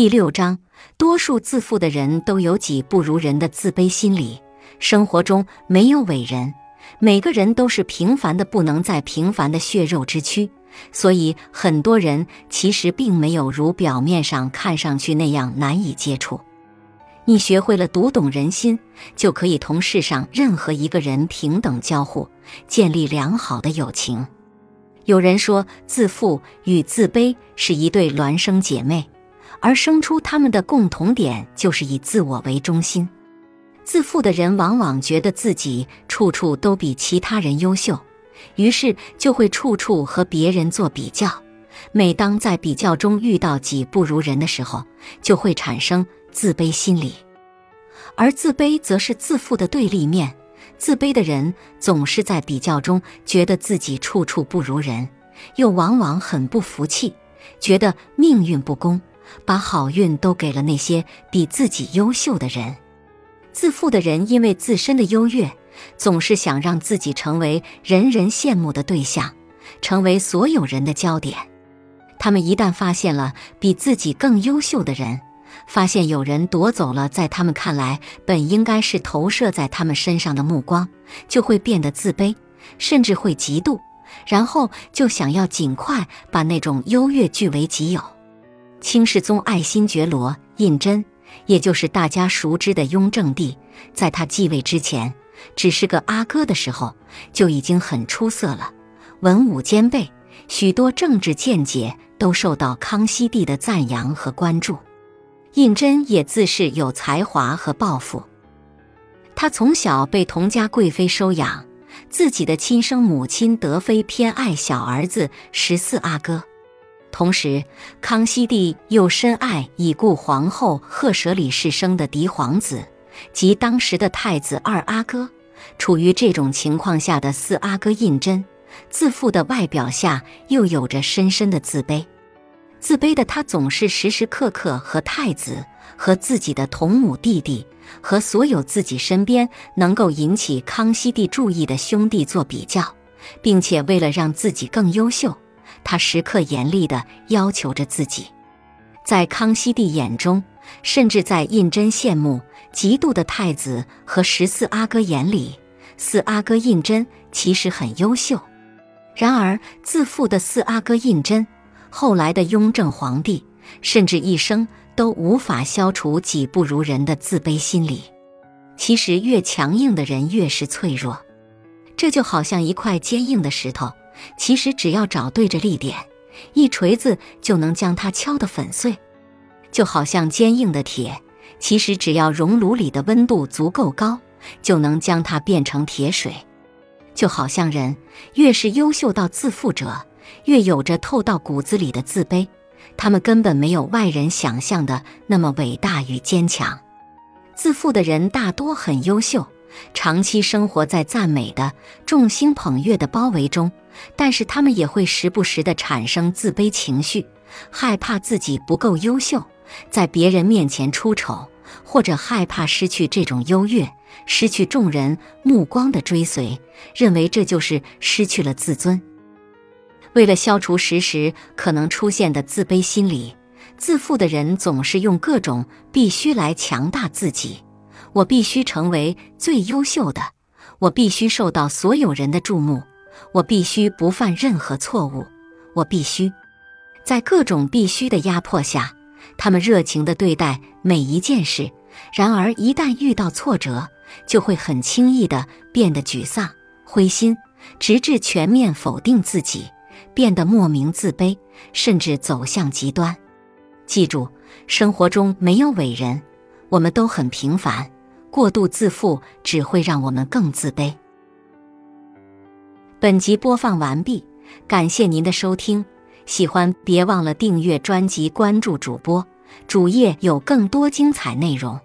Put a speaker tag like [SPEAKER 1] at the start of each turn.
[SPEAKER 1] 第六章，多数自负的人都有己不如人的自卑心理。生活中没有伟人，每个人都是平凡的不能再平凡的血肉之躯，所以很多人其实并没有如表面上看上去那样难以接触。你学会了读懂人心，就可以同世上任何一个人平等交互，建立良好的友情。有人说，自负与自卑是一对孪生姐妹。而生出他们的共同点就是以自我为中心。自负的人往往觉得自己处处都比其他人优秀，于是就会处处和别人做比较。每当在比较中遇到己不如人的时候，就会产生自卑心理。而自卑则是自负的对立面。自卑的人总是在比较中觉得自己处处不如人，又往往很不服气，觉得命运不公。把好运都给了那些比自己优秀的人。自负的人因为自身的优越，总是想让自己成为人人羡慕的对象，成为所有人的焦点。他们一旦发现了比自己更优秀的人，发现有人夺走了在他们看来本应该是投射在他们身上的目光，就会变得自卑，甚至会嫉妒，然后就想要尽快把那种优越据为己有。清世宗爱新觉罗胤禛，也就是大家熟知的雍正帝，在他继位之前，只是个阿哥的时候，就已经很出色了，文武兼备，许多政治见解都受到康熙帝的赞扬和关注。胤禛也自恃有才华和抱负，他从小被佟家贵妃收养，自己的亲生母亲德妃偏爱小儿子十四阿哥。同时，康熙帝又深爱已故皇后赫舍里氏生的嫡皇子，即当时的太子二阿哥。处于这种情况下的四阿哥胤禛，自负的外表下又有着深深的自卑。自卑的他总是时时刻刻和太子、和自己的同母弟弟、和所有自己身边能够引起康熙帝注意的兄弟做比较，并且为了让自己更优秀。他时刻严厉地要求着自己，在康熙帝眼中，甚至在胤禛羡慕、嫉妒的太子和十四阿哥眼里，四阿哥胤禛其实很优秀。然而，自负的四阿哥胤禛，后来的雍正皇帝，甚至一生都无法消除己不如人的自卑心理。其实，越强硬的人越是脆弱，这就好像一块坚硬的石头。其实只要找对着力点，一锤子就能将它敲得粉碎。就好像坚硬的铁，其实只要熔炉里的温度足够高，就能将它变成铁水。就好像人越是优秀到自负者，越有着透到骨子里的自卑，他们根本没有外人想象的那么伟大与坚强。自负的人大多很优秀。长期生活在赞美的众星捧月的包围中，但是他们也会时不时地产生自卑情绪，害怕自己不够优秀，在别人面前出丑，或者害怕失去这种优越，失去众人目光的追随，认为这就是失去了自尊。为了消除时时可能出现的自卑心理，自负的人总是用各种必须来强大自己。我必须成为最优秀的，我必须受到所有人的注目，我必须不犯任何错误，我必须在各种必须的压迫下，他们热情地对待每一件事。然而，一旦遇到挫折，就会很轻易地变得沮丧、灰心，直至全面否定自己，变得莫名自卑，甚至走向极端。记住，生活中没有伟人，我们都很平凡。过度自负只会让我们更自卑。本集播放完毕，感谢您的收听，喜欢别忘了订阅专辑、关注主播，主页有更多精彩内容。